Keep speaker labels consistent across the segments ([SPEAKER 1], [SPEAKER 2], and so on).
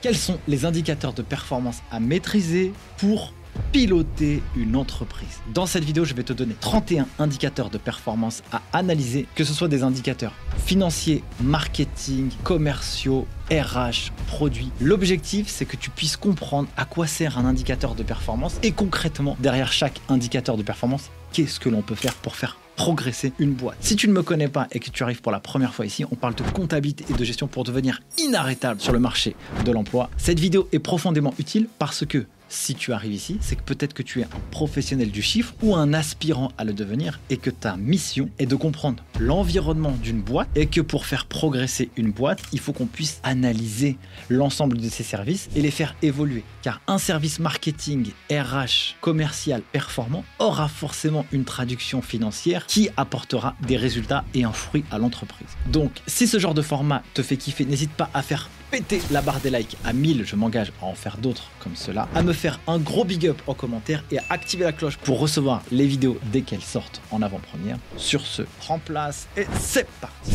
[SPEAKER 1] Quels sont les indicateurs de performance à maîtriser pour piloter une entreprise? Dans cette vidéo, je vais te donner 31 indicateurs de performance à analyser, que ce soit des indicateurs financiers, marketing, commerciaux, RH, produits. L'objectif, c'est que tu puisses comprendre à quoi sert un indicateur de performance et concrètement, derrière chaque indicateur de performance, qu'est-ce que l'on peut faire pour faire progresser une boîte. Si tu ne me connais pas et que tu arrives pour la première fois ici, on parle de comptabilité et de gestion pour devenir inarrêtable sur le marché de l'emploi. Cette vidéo est profondément utile parce que si tu arrives ici, c'est que peut-être que tu es un professionnel du chiffre ou un aspirant à le devenir et que ta mission est de comprendre l'environnement d'une boîte et que pour faire progresser une boîte, il faut qu'on puisse analyser l'ensemble de ses services et les faire évoluer. Car un service marketing, RH, commercial performant aura forcément une traduction financière qui apportera des résultats et un fruit à l'entreprise. Donc, si ce genre de format te fait kiffer, n'hésite pas à faire péter la barre des likes à 1000, je m'engage à en faire d'autres comme cela, à me faire un gros big up en commentaire et à activer la cloche pour recevoir les vidéos dès qu'elles sortent en avant-première. Sur ce, prends place et c'est parti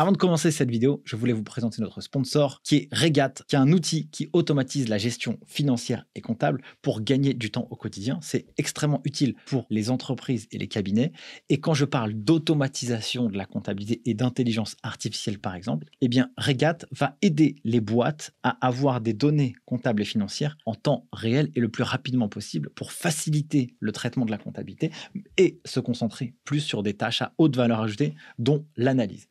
[SPEAKER 1] Avant de commencer cette vidéo, je voulais vous présenter notre sponsor qui est Regat, qui est un outil qui automatise la gestion financière et comptable pour gagner du temps au quotidien. C'est extrêmement utile pour les entreprises et les cabinets. Et quand je parle d'automatisation de la comptabilité et d'intelligence artificielle par exemple, eh bien Regat va aider les boîtes à avoir des données comptables et financières en temps réel et le plus rapidement possible pour faciliter le traitement de la comptabilité et se concentrer plus sur des tâches à haute valeur ajoutée dont l'analyse.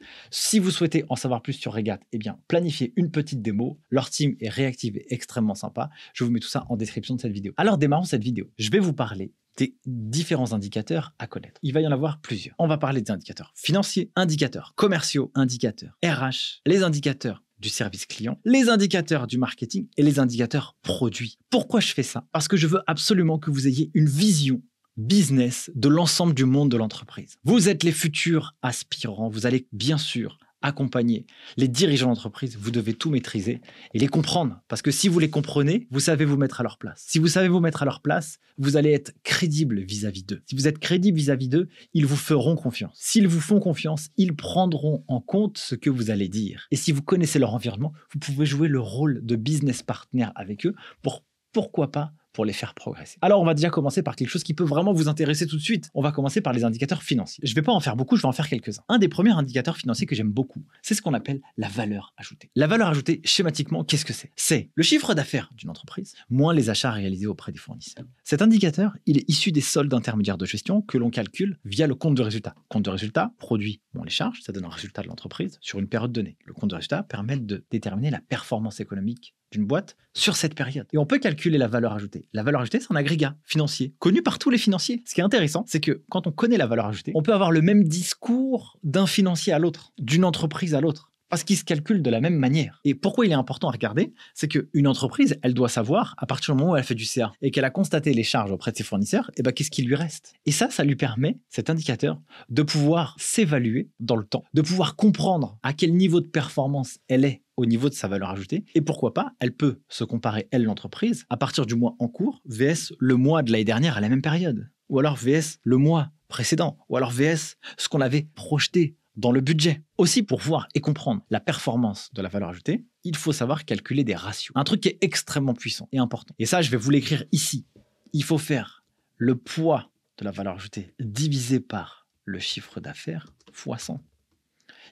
[SPEAKER 1] Si vous souhaitez en savoir plus sur Regat, eh bien, planifiez une petite démo. Leur team est réactive et extrêmement sympa. Je vous mets tout ça en description de cette vidéo. Alors, démarrons cette vidéo. Je vais vous parler des différents indicateurs à connaître. Il va y en avoir plusieurs. On va parler des indicateurs financiers, indicateurs commerciaux, indicateurs RH, les indicateurs du service client, les indicateurs du marketing et les indicateurs produits. Pourquoi je fais ça? Parce que je veux absolument que vous ayez une vision business de l'ensemble du monde de l'entreprise. Vous êtes les futurs aspirants, vous allez bien sûr accompagner les dirigeants d'entreprise, vous devez tout maîtriser et les comprendre. Parce que si vous les comprenez, vous savez vous mettre à leur place. Si vous savez vous mettre à leur place, vous allez être crédible vis-à-vis d'eux. Si vous êtes crédible vis-à-vis d'eux, ils vous feront confiance. S'ils vous font confiance, ils prendront en compte ce que vous allez dire. Et si vous connaissez leur environnement, vous pouvez jouer le rôle de business partner avec eux pour pourquoi pas pour les faire progresser. Alors, on va déjà commencer par quelque chose qui peut vraiment vous intéresser tout de suite. On va commencer par les indicateurs financiers. Je ne vais pas en faire beaucoup, je vais en faire quelques-uns. Un des premiers indicateurs financiers que j'aime beaucoup, c'est ce qu'on appelle la valeur ajoutée. La valeur ajoutée, schématiquement, qu'est-ce que c'est? C'est le chiffre d'affaires d'une entreprise moins les achats réalisés auprès des fournisseurs. Cet indicateur, il est issu des soldes intermédiaires de gestion que l'on calcule via le compte de résultat. Compte de résultat, produit moins les charges, ça donne un résultat de l'entreprise sur une période donnée. Le compte de résultat permet de déterminer la performance économique d'une boîte sur cette période. Et on peut calculer la valeur ajoutée. La valeur ajoutée, c'est un agrégat financier, connu par tous les financiers. Ce qui est intéressant, c'est que quand on connaît la valeur ajoutée, on peut avoir le même discours d'un financier à l'autre, d'une entreprise à l'autre parce qu'il se calcule de la même manière. Et pourquoi il est important à regarder? C'est qu'une entreprise, elle doit savoir, à partir du moment où elle fait du CA et qu'elle a constaté les charges auprès de ses fournisseurs, et eh ben, qu'est-ce qui lui reste? Et ça, ça lui permet, cet indicateur, de pouvoir s'évaluer dans le temps, de pouvoir comprendre à quel niveau de performance elle est au niveau de sa valeur ajoutée. Et pourquoi pas, elle peut se comparer, elle, l'entreprise, à partir du mois en cours, VS le mois de l'année dernière à la même période. Ou alors VS le mois précédent. Ou alors VS ce qu'on avait projeté dans le budget. Aussi, pour voir et comprendre la performance de la valeur ajoutée, il faut savoir calculer des ratios. Un truc qui est extrêmement puissant et important. Et ça, je vais vous l'écrire ici. Il faut faire le poids de la valeur ajoutée divisé par le chiffre d'affaires fois 100.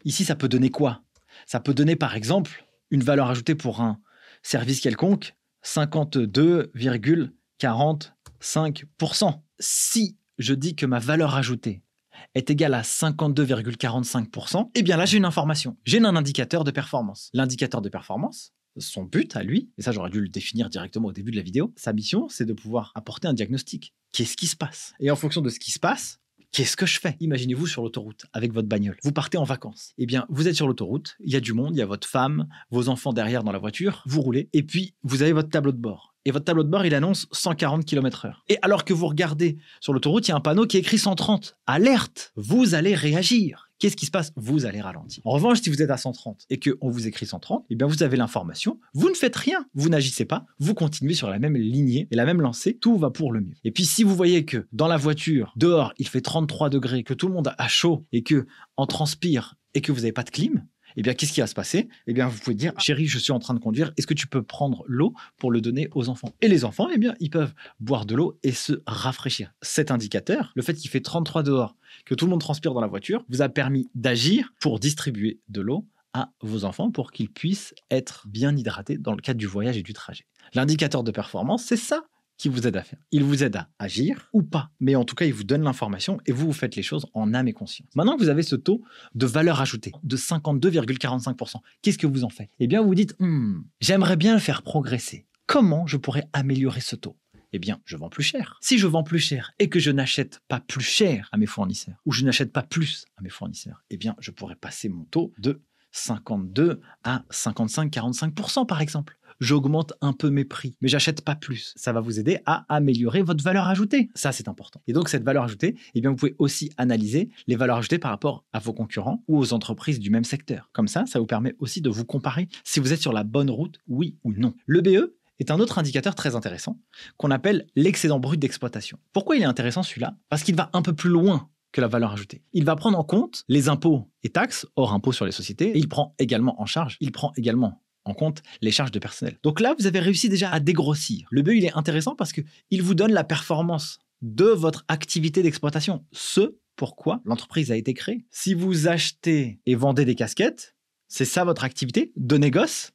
[SPEAKER 1] Ici, ça peut donner quoi? Ça peut donner, par exemple, une valeur ajoutée pour un service quelconque, 52,45%. Si je dis que ma valeur ajoutée est égal à 52,45%, eh bien là, j'ai une information. J'ai un indicateur de performance. L'indicateur de performance, son but à lui, et ça j'aurais dû le définir directement au début de la vidéo, sa mission, c'est de pouvoir apporter un diagnostic. Qu'est-ce qui se passe? Et en fonction de ce qui se passe, Qu'est-ce que je fais? Imaginez-vous sur l'autoroute avec votre bagnole. Vous partez en vacances. Eh bien, vous êtes sur l'autoroute, il y a du monde, il y a votre femme, vos enfants derrière dans la voiture, vous roulez, et puis vous avez votre tableau de bord et votre tableau de bord, il annonce 140 km/h. Et alors que vous regardez sur l'autoroute, il y a un panneau qui écrit 130. Alerte Vous allez réagir. Qu'est-ce qui se passe? Vous allez ralentir. En revanche, si vous êtes à 130 et qu'on vous écrit 130, eh bien vous avez l'information, vous ne faites rien, vous n'agissez pas, vous continuez sur la même lignée et la même lancée, tout va pour le mieux. Et puis si vous voyez que dans la voiture, dehors, il fait 33 degrés, que tout le monde a chaud et que en transpire et que vous n'avez pas de clim, eh bien, qu'est-ce qui va se passer? Eh bien, vous pouvez dire, chérie, je suis en train de conduire, est-ce que tu peux prendre l'eau pour le donner aux enfants? Et les enfants, eh bien, ils peuvent boire de l'eau et se rafraîchir. Cet indicateur, le fait qu'il fait 33 dehors, que tout le monde transpire dans la voiture, vous a permis d'agir pour distribuer de l'eau à vos enfants pour qu'ils puissent être bien hydratés dans le cadre du voyage et du trajet. L'indicateur de performance, c'est ça qui vous aide à faire. Il vous aide à agir ou pas, mais en tout cas, il vous donne l'information et vous, vous faites les choses en âme et conscience. Maintenant que vous avez ce taux de valeur ajoutée de 52,45%, qu'est-ce que vous en faites? Eh bien, vous vous dites, hmm, j'aimerais bien le faire progresser. Comment je pourrais améliorer ce taux? Eh bien, je vends plus cher. Si je vends plus cher et que je n'achète pas plus cher à mes fournisseurs, ou je n'achète pas plus à mes fournisseurs, eh bien, je pourrais passer mon taux de 52 à 55-45% par exemple j'augmente un peu mes prix, mais j'achète pas plus. Ça va vous aider à améliorer votre valeur ajoutée. Ça, c'est important. Et donc, cette valeur ajoutée, eh bien, vous pouvez aussi analyser les valeurs ajoutées par rapport à vos concurrents ou aux entreprises du même secteur. Comme ça, ça vous permet aussi de vous comparer si vous êtes sur la bonne route, oui ou non. Le BE, est un autre indicateur très intéressant qu'on appelle l'excédent brut d'exploitation. Pourquoi il est intéressant celui-là? Parce qu'il va un peu plus loin que la valeur ajoutée. Il va prendre en compte les impôts et taxes, hors impôts sur les sociétés, et il prend également en charge, il prend également en compte les charges de personnel. Donc là, vous avez réussi déjà à dégrossir. Le BE, il est intéressant parce qu'il vous donne la performance de votre activité d'exploitation. Ce pourquoi l'entreprise a été créée. Si vous achetez et vendez des casquettes, c'est ça votre activité de négoce,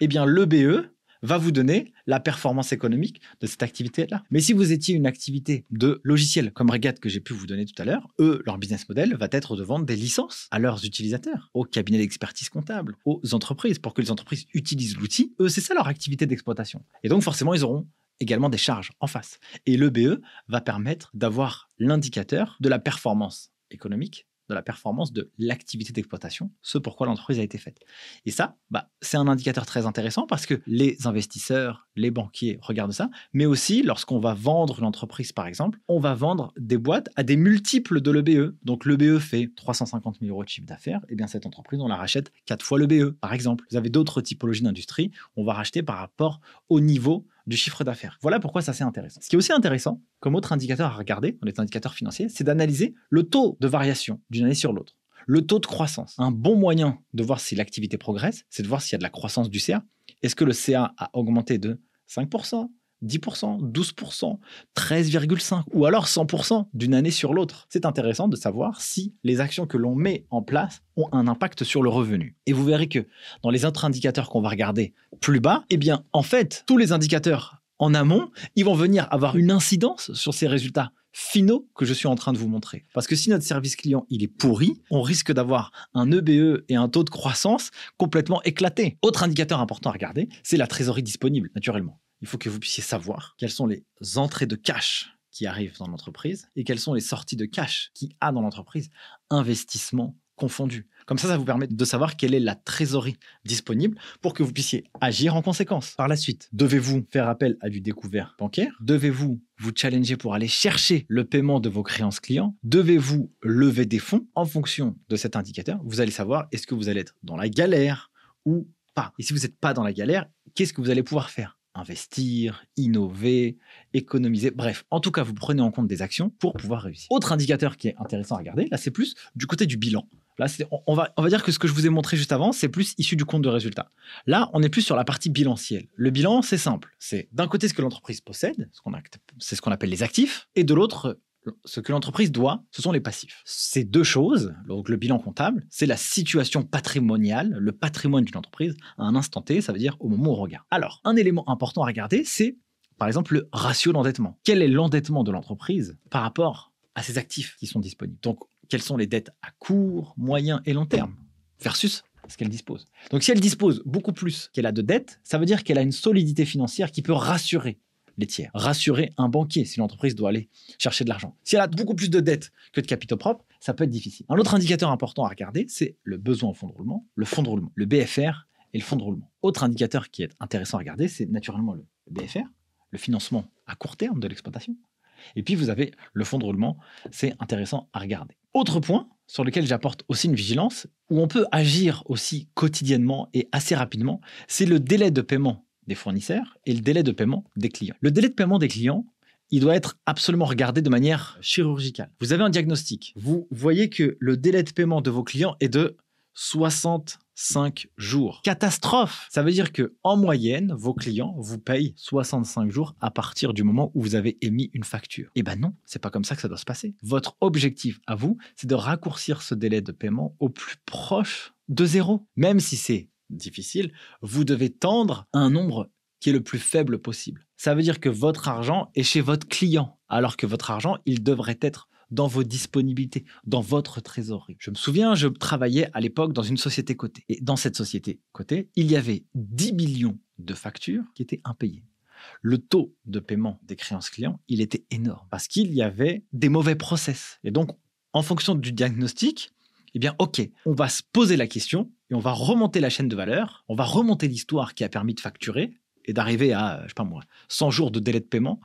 [SPEAKER 1] eh bien le BE va vous donner la performance économique de cette activité-là. Mais si vous étiez une activité de logiciel comme Regat que j'ai pu vous donner tout à l'heure, eux, leur business model va être de vendre des licences à leurs utilisateurs, aux cabinets d'expertise comptable, aux entreprises, pour que les entreprises utilisent l'outil. Eux, c'est ça leur activité d'exploitation. Et donc forcément, ils auront également des charges en face. Et le BE va permettre d'avoir l'indicateur de la performance économique la performance de l'activité d'exploitation, ce pourquoi l'entreprise a été faite. Et ça, bah, c'est un indicateur très intéressant parce que les investisseurs, les banquiers regardent ça, mais aussi lorsqu'on va vendre une entreprise, par exemple, on va vendre des boîtes à des multiples de l'EBE. Donc l'EBE fait 350 000 euros de chiffre d'affaires, et bien cette entreprise, on la rachète 4 fois l'EBE, par exemple. Vous avez d'autres typologies d'industrie, on va racheter par rapport au niveau du chiffre d'affaires. Voilà pourquoi ça c'est intéressant. Ce qui est aussi intéressant, comme autre indicateur à regarder dans les indicateurs financiers, c'est d'analyser le taux de variation d'une année sur l'autre. Le taux de croissance. Un bon moyen de voir si l'activité progresse, c'est de voir s'il y a de la croissance du CA. Est-ce que le CA a augmenté de 5%, 10%, 12%, 13,5% ou alors 100% d'une année sur l'autre. C'est intéressant de savoir si les actions que l'on met en place ont un impact sur le revenu. Et vous verrez que dans les autres indicateurs qu'on va regarder plus bas, eh bien, en fait, tous les indicateurs en amont, ils vont venir avoir une incidence sur ces résultats finaux que je suis en train de vous montrer. Parce que si notre service client il est pourri, on risque d'avoir un EBE e et un taux de croissance complètement éclaté. Autre indicateur important à regarder, c'est la trésorerie disponible, naturellement il faut que vous puissiez savoir quelles sont les entrées de cash qui arrivent dans l'entreprise et quelles sont les sorties de cash qui a dans l'entreprise, investissement confondu. Comme ça, ça vous permet de savoir quelle est la trésorerie disponible pour que vous puissiez agir en conséquence. Par la suite, devez-vous faire appel à du découvert bancaire? Devez-vous vous challenger pour aller chercher le paiement de vos créances clients? Devez-vous lever des fonds? En fonction de cet indicateur, vous allez savoir est-ce que vous allez être dans la galère ou pas. Et si vous n'êtes pas dans la galère, qu'est-ce que vous allez pouvoir faire? Investir, innover, économiser. Bref, en tout cas, vous prenez en compte des actions pour pouvoir réussir. Autre indicateur qui est intéressant à regarder, là, c'est plus du côté du bilan. Là, on, va, on va dire que ce que je vous ai montré juste avant, c'est plus issu du compte de résultat. Là, on est plus sur la partie bilancielle. Le bilan, c'est simple. C'est d'un côté ce que l'entreprise possède, c'est ce qu'on appelle les actifs, et de l'autre, ce que l'entreprise doit, ce sont les passifs. Ces deux choses, donc le bilan comptable, c'est la situation patrimoniale, le patrimoine d'une entreprise à un instant T, ça veut dire au moment où on regarde. Alors, un élément important à regarder, c'est par exemple le ratio d'endettement. Quel est l'endettement de l'entreprise par rapport à ses actifs qui sont disponibles? Donc, quelles sont les dettes à court, moyen et long terme versus ce qu'elle dispose? Donc si elle dispose beaucoup plus qu'elle a de dettes, ça veut dire qu'elle a une solidité financière qui peut rassurer les tiers. Rassurer un banquier si l'entreprise doit aller chercher de l'argent. Si elle a beaucoup plus de dettes que de capitaux propres, ça peut être difficile. Un autre indicateur important à regarder, c'est le besoin en fonds de roulement, le fonds de roulement, le BFR et le fonds de roulement. Autre indicateur qui est intéressant à regarder, c'est naturellement le BFR, le financement à court terme de l'exploitation. Et puis vous avez le fonds de roulement, c'est intéressant à regarder. Autre point sur lequel j'apporte aussi une vigilance, où on peut agir aussi quotidiennement et assez rapidement, c'est le délai de paiement des fournisseurs et le délai de paiement des clients. Le délai de paiement des clients, il doit être absolument regardé de manière chirurgicale. Vous avez un diagnostic, vous voyez que le délai de paiement de vos clients est de 65 jours. Catastrophe Ça veut dire que en moyenne, vos clients vous payent 65 jours à partir du moment où vous avez émis une facture. Eh ben non, c'est pas comme ça que ça doit se passer. Votre objectif à vous, c'est de raccourcir ce délai de paiement au plus proche de zéro. Même si c'est difficile, vous devez tendre un nombre qui est le plus faible possible. Ça veut dire que votre argent est chez votre client, alors que votre argent, il devrait être dans vos disponibilités, dans votre trésorerie. Je me souviens, je travaillais à l'époque dans une société cotée. Et dans cette société cotée, il y avait 10 millions de factures qui étaient impayées. Le taux de paiement des créances clients, il était énorme parce qu'il y avait des mauvais process. Et donc, en fonction du diagnostic, eh bien, OK, on va se poser la question et on va remonter la chaîne de valeur, on va remonter l'histoire qui a permis de facturer et d'arriver à, je sais pas moi, 100 jours de délai de paiement.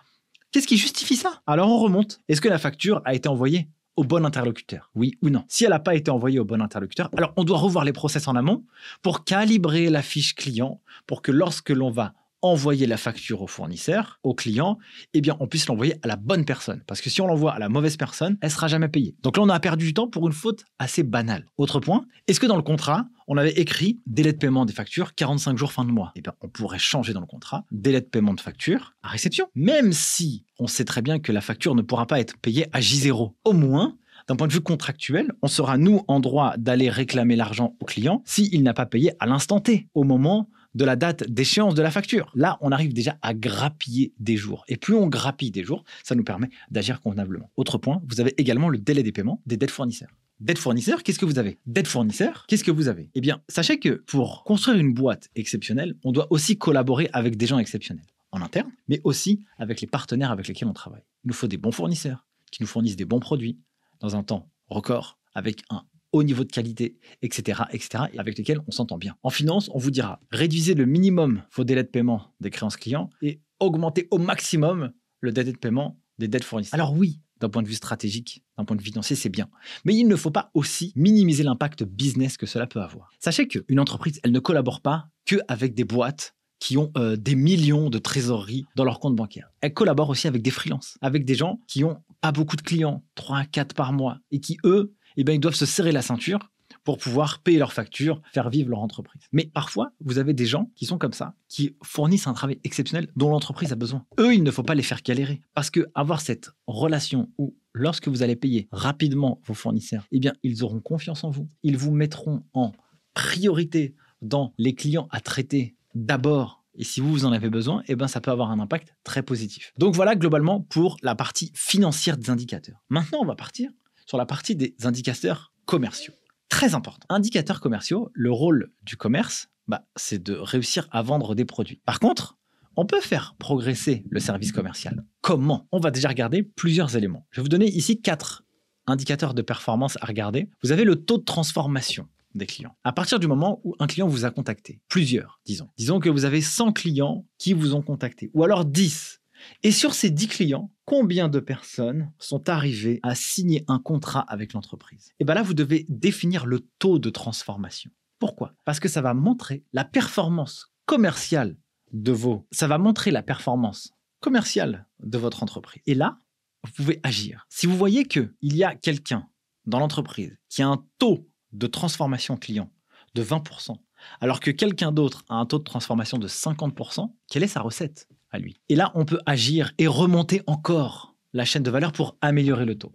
[SPEAKER 1] Qu'est-ce qui justifie ça? Alors on remonte. Est-ce que la facture a été envoyée au bon interlocuteur? Oui ou non? Si elle n'a pas été envoyée au bon interlocuteur, alors on doit revoir les process en amont pour calibrer la fiche client pour que lorsque l'on va envoyer la facture au fournisseur, au client, eh bien, on puisse l'envoyer à la bonne personne. Parce que si on l'envoie à la mauvaise personne, elle sera jamais payée. Donc là, on a perdu du temps pour une faute assez banale. Autre point, est-ce que dans le contrat, on avait écrit délai de paiement des factures 45 jours fin de mois? Eh bien, on pourrait changer dans le contrat délai de paiement de facture à réception. Même si on sait très bien que la facture ne pourra pas être payée à J0. Au moins, d'un point de vue contractuel, on sera nous en droit d'aller réclamer l'argent au client s'il n'a pas payé à l'instant T, au moment de la date d'échéance de la facture. Là, on arrive déjà à grappiller des jours. Et plus on grappille des jours, ça nous permet d'agir convenablement. Autre point, vous avez également le délai des paiements des dettes fournisseurs. Dette fournisseur, qu'est-ce que vous avez? Dette fournisseur, qu'est-ce que vous avez? Eh bien, sachez que pour construire une boîte exceptionnelle, on doit aussi collaborer avec des gens exceptionnels en interne, mais aussi avec les partenaires avec lesquels on travaille. Il nous faut des bons fournisseurs qui nous fournissent des bons produits dans un temps record, avec un haut niveau de qualité, etc., etc., et avec lesquels on s'entend bien. En finance, on vous dira réduisez le minimum vos délais de paiement des créances clients et augmentez au maximum le délai de paiement des dettes fournisseurs. Alors oui, d'un point de vue stratégique, d'un point de vue financier, c'est bien. Mais il ne faut pas aussi minimiser l'impact business que cela peut avoir. Sachez qu'une entreprise, elle ne collabore pas qu'avec des boîtes qui ont euh, des millions de trésoreries dans leur compte bancaire. Elle collabore aussi avec des freelances, avec des gens qui ont pas beaucoup de clients, 3 à 4 par mois, et qui, eux, eh bien, ils doivent se serrer la ceinture pour pouvoir payer leurs factures, faire vivre leur entreprise. Mais parfois, vous avez des gens qui sont comme ça, qui fournissent un travail exceptionnel dont l'entreprise a besoin. Eux, il ne faut pas les faire galérer. Parce que avoir cette relation où, lorsque vous allez payer rapidement vos fournisseurs, eh bien, ils auront confiance en vous. Ils vous mettront en priorité dans les clients à traiter d'abord et si vous, vous en avez besoin, eh ben, ça peut avoir un impact très positif. Donc voilà globalement pour la partie financière des indicateurs. Maintenant, on va partir sur la partie des indicateurs commerciaux. Très important. Indicateurs commerciaux, le rôle du commerce, bah, c'est de réussir à vendre des produits. Par contre, on peut faire progresser le service commercial. Comment? On va déjà regarder plusieurs éléments. Je vais vous donner ici quatre indicateurs de performance à regarder. Vous avez le taux de transformation des clients. À partir du moment où un client vous a contacté, plusieurs, disons. Disons que vous avez 100 clients qui vous ont contacté, ou alors 10 et sur ces 10 clients, combien de personnes sont arrivées à signer un contrat avec l'entreprise? Et bien là, vous devez définir le taux de transformation. Pourquoi? Parce que ça va montrer la performance commerciale de vos... Ça va montrer la performance commerciale de votre entreprise. Et là, vous pouvez agir. Si vous voyez qu'il y a quelqu'un dans l'entreprise qui a un taux de transformation client de 20%, alors que quelqu'un d'autre a un taux de transformation de 50%, quelle est sa recette? Lui. Et là, on peut agir et remonter encore la chaîne de valeur pour améliorer le taux.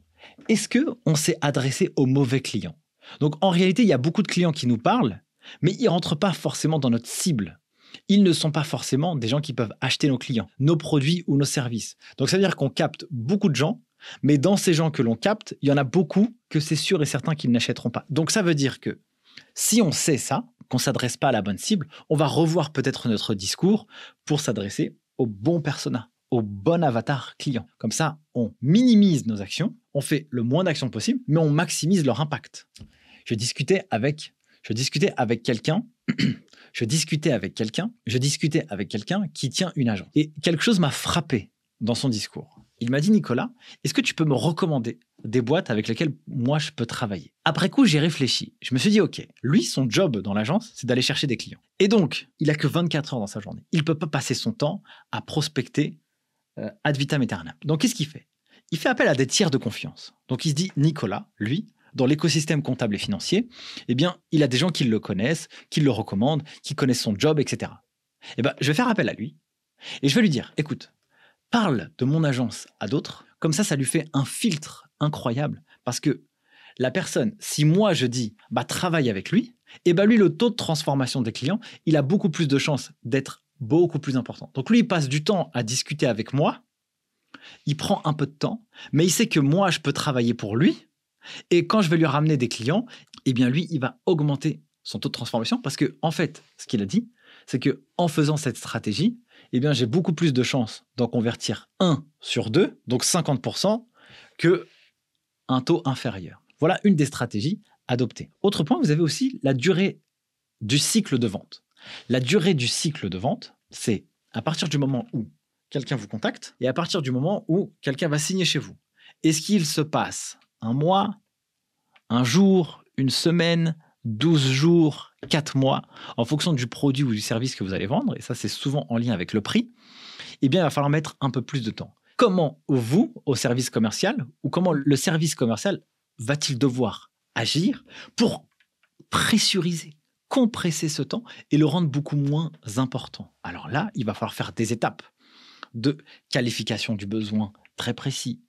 [SPEAKER 1] Est-ce que on s'est adressé aux mauvais clients? Donc en réalité, il y a beaucoup de clients qui nous parlent, mais ils rentrent pas forcément dans notre cible. Ils ne sont pas forcément des gens qui peuvent acheter nos clients, nos produits ou nos services. Donc ça veut dire qu'on capte beaucoup de gens, mais dans ces gens que l'on capte, il y en a beaucoup que c'est sûr et certain qu'ils n'achèteront pas. Donc ça veut dire que si on sait ça, qu'on s'adresse pas à la bonne cible, on va revoir peut-être notre discours pour s'adresser au bon persona, au bon avatar client. Comme ça, on minimise nos actions, on fait le moins d'actions possible, mais on maximise leur impact. Je discutais avec, je discutais avec quelqu'un, je discutais avec quelqu'un, je discutais avec quelqu'un qui tient une agence. Et quelque chose m'a frappé dans son discours. Il m'a dit, Nicolas, est-ce que tu peux me recommander des boîtes avec lesquelles moi je peux travailler? Après coup, j'ai réfléchi. Je me suis dit, OK, lui, son job dans l'agence, c'est d'aller chercher des clients. Et donc, il a que 24 heures dans sa journée. Il peut pas passer son temps à prospecter euh, ad vitam aeternam. Donc, qu'est-ce qu'il fait? Il fait appel à des tiers de confiance. Donc, il se dit, Nicolas, lui, dans l'écosystème comptable et financier, eh bien, il a des gens qui le connaissent, qui le recommandent, qui connaissent son job, etc. Eh ben, je vais faire appel à lui et je vais lui dire, écoute, parle de mon agence à d'autres, comme ça, ça lui fait un filtre incroyable. Parce que la personne, si moi je dis, bah, travaille avec lui, et ben lui, le taux de transformation des clients, il a beaucoup plus de chances d'être beaucoup plus important. Donc lui, il passe du temps à discuter avec moi, il prend un peu de temps, mais il sait que moi, je peux travailler pour lui, et quand je vais lui ramener des clients, eh bien lui, il va augmenter son taux de transformation parce que en fait, ce qu'il a dit, c'est que en faisant cette stratégie, eh bien j'ai beaucoup plus de chances d'en convertir un sur deux, donc 50%, que un taux inférieur. Voilà une des stratégies adoptées. Autre point, vous avez aussi la durée du cycle de vente. La durée du cycle de vente, c'est à partir du moment où quelqu'un vous contacte et à partir du moment où quelqu'un va signer chez vous. Est-ce qu'il se passe un mois, un jour, une semaine, 12 jours, 4 mois, en fonction du produit ou du service que vous allez vendre, et ça c'est souvent en lien avec le prix, eh bien il va falloir mettre un peu plus de temps. Comment vous, au service commercial, ou comment le service commercial va-t-il devoir agir pour pressuriser, compresser ce temps et le rendre beaucoup moins important? Alors là, il va falloir faire des étapes de qualification du besoin très précis,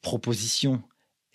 [SPEAKER 1] proposition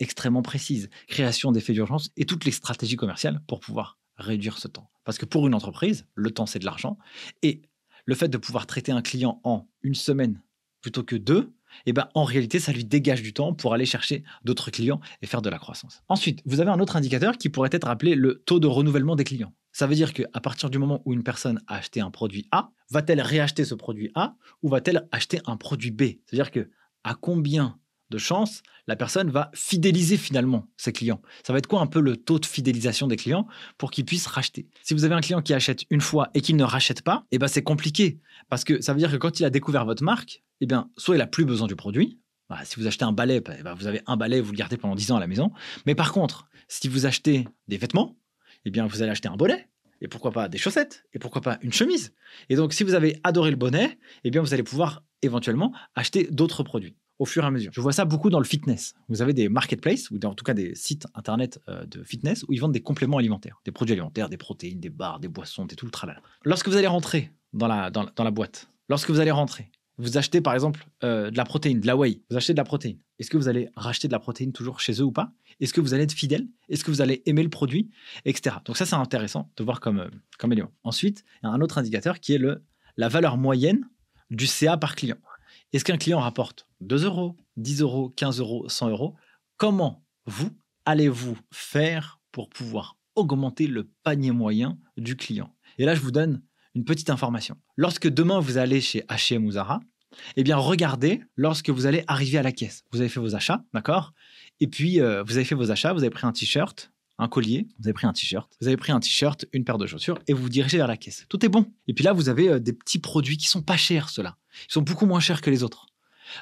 [SPEAKER 1] extrêmement précise, création d'effets d'urgence et toutes les stratégies commerciales pour pouvoir réduire ce temps. Parce que pour une entreprise, le temps, c'est de l'argent. Et le fait de pouvoir traiter un client en une semaine plutôt que deux, eh ben, en réalité, ça lui dégage du temps pour aller chercher d'autres clients et faire de la croissance. Ensuite, vous avez un autre indicateur qui pourrait être appelé le taux de renouvellement des clients. Ça veut dire qu'à partir du moment où une personne a acheté un produit A, va-t-elle réacheter ce produit A ou va-t-elle acheter un produit B? C'est-à-dire que à combien de chance, la personne va fidéliser finalement ses clients. Ça va être quoi un peu le taux de fidélisation des clients pour qu'ils puissent racheter? Si vous avez un client qui achète une fois et qui ne rachète pas, eh ben c'est compliqué parce que ça veut dire que quand il a découvert votre marque, eh bien soit il a plus besoin du produit. Bah, si vous achetez un balai, bah, bah, vous avez un balai, vous le gardez pendant 10 ans à la maison. Mais par contre, si vous achetez des vêtements, eh bien vous allez acheter un bonnet, et pourquoi pas des chaussettes, et pourquoi pas une chemise. Et donc, si vous avez adoré le bonnet, eh bien, vous allez pouvoir éventuellement acheter d'autres produits au fur et à mesure. Je vois ça beaucoup dans le fitness. Vous avez des marketplaces, ou en tout cas des sites internet euh, de fitness, où ils vendent des compléments alimentaires, des produits alimentaires, des protéines, des barres, des boissons, des tout le tralala. Lorsque vous allez rentrer dans la, boîte, lorsque vous allez rentrer, vous achetez par exemple euh, de la protéine, de la whey, vous achetez de la protéine. Est-ce que vous allez racheter de la protéine toujours chez eux ou pas? Est-ce que vous allez être fidèle? Est-ce que vous allez aimer le produit? Etc. Donc ça, c'est intéressant de voir comme, euh, élément. Ensuite, il y a un autre indicateur qui est le, la valeur moyenne du CA par client. Est-ce qu'un client rapporte 2 euros, 10 euros, 15 euros, 100 euros? Comment vous allez-vous faire pour pouvoir augmenter le panier moyen du client? Et là, je vous donne une petite information. Lorsque demain vous allez chez H&M ou Zara, eh bien regardez lorsque vous allez arriver à la caisse. Vous avez fait vos achats, d'accord? Et puis euh, vous avez fait vos achats, vous avez pris un t-shirt, un collier, vous avez pris un t-shirt, vous avez pris un t-shirt, une paire de chaussures et vous vous dirigez vers la caisse. Tout est bon. Et puis là, vous avez euh, des petits produits qui sont pas chers, ceux-là. Ils sont beaucoup moins chers que les autres.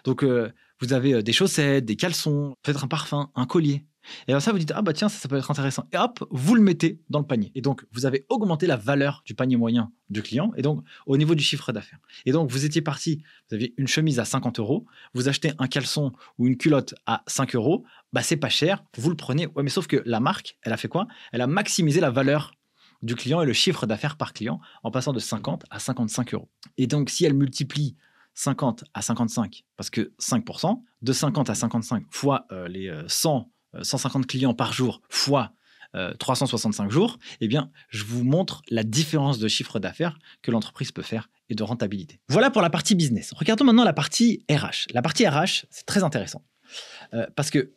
[SPEAKER 1] Donc, euh, vous avez euh, des chaussettes, des caleçons, peut-être un parfum, un collier. Et alors ça, vous dites, ah bah tiens, ça, ça, peut être intéressant. Et hop, vous le mettez dans le panier. Et donc, vous avez augmenté la valeur du panier moyen du client, et donc au niveau du chiffre d'affaires. Et donc, vous étiez parti, vous avez une chemise à 50 euros, vous achetez un caleçon ou une culotte à 5 euros, bah c'est pas cher, vous le prenez. Ouais, mais sauf que la marque, elle a fait quoi? Elle a maximisé la valeur du client et le chiffre d'affaires par client en passant de 50 à 55 euros. Et donc, si elle multiplie 50 à 55, parce que 5%, de 50 à 55 fois euh, les 100, euh, 150 euh, clients par jour fois 365 jours, eh bien, je vous montre la différence de chiffre d'affaires que l'entreprise peut faire et de rentabilité. Voilà pour la partie business. Regardons maintenant la partie RH. La partie RH, c'est très intéressant parce que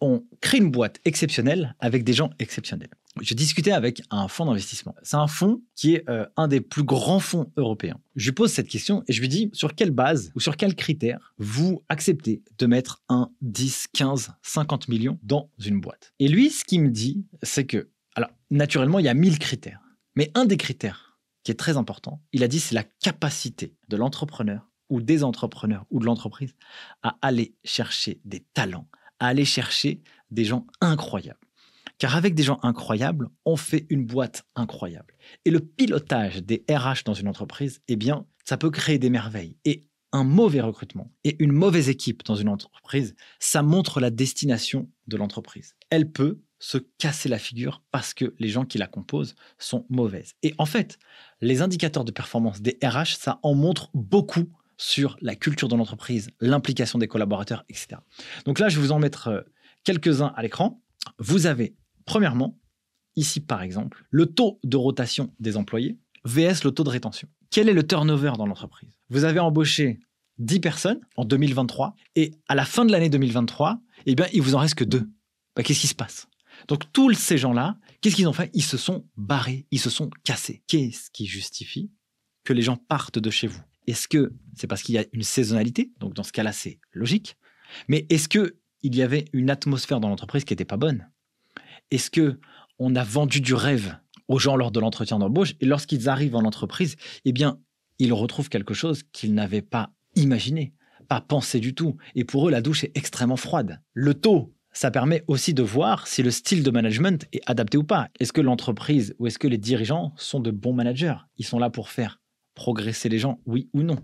[SPEAKER 1] on crée une boîte exceptionnelle avec des gens exceptionnels. Je discutais avec un fonds d'investissement. C'est un fonds qui est euh, un des plus grands fonds européens. Je lui pose cette question et je lui dis sur quelle base ou sur quels critères vous acceptez de mettre 1, 10, 15, 50 millions dans une boîte? Et lui, ce qu'il me dit, c'est que, alors naturellement, il y a 1000 critères. Mais un des critères qui est très important, il a dit c'est la capacité de l'entrepreneur ou des entrepreneurs ou de l'entreprise à aller chercher des talents, à aller chercher des gens incroyables. Car avec des gens incroyables, on fait une boîte incroyable. Et le pilotage des RH dans une entreprise, eh bien, ça peut créer des merveilles. Et un mauvais recrutement et une mauvaise équipe dans une entreprise, ça montre la destination de l'entreprise. Elle peut se casser la figure parce que les gens qui la composent sont mauvaises. Et en fait, les indicateurs de performance des RH, ça en montre beaucoup sur la culture de l'entreprise, l'implication des collaborateurs, etc. Donc là, je vais vous en mettre euh, quelques-uns à l'écran. Vous avez, premièrement, ici par exemple, le taux de rotation des employés VS le taux de rétention. Quel est le turnover dans l'entreprise? Vous avez embauché 10 personnes en 2023 et à la fin de l'année 2023, eh bien, il vous en reste que deux. Bah, qu'est-ce qui se passe? Donc tous ces gens-là, qu'est-ce qu'ils ont fait? Ils se sont barrés, ils se sont cassés. Qu'est-ce qui justifie que les gens partent de chez vous? Est-ce que c'est parce qu'il y a une saisonnalité? Donc dans ce cas-là, c'est logique. Mais est-ce que il y avait une atmosphère dans l'entreprise qui n'était pas bonne? Est-ce que on a vendu du rêve aux gens lors de l'entretien d'embauche et lorsqu'ils arrivent en entreprise, eh bien, ils retrouvent quelque chose qu'ils n'avaient pas imaginé, pas pensé du tout. Et pour eux, la douche est extrêmement froide. Le taux, ça permet aussi de voir si le style de management est adapté ou pas. Est-ce que l'entreprise ou est-ce que les dirigeants sont de bons managers? Ils sont là pour faire progresser les gens, oui ou non.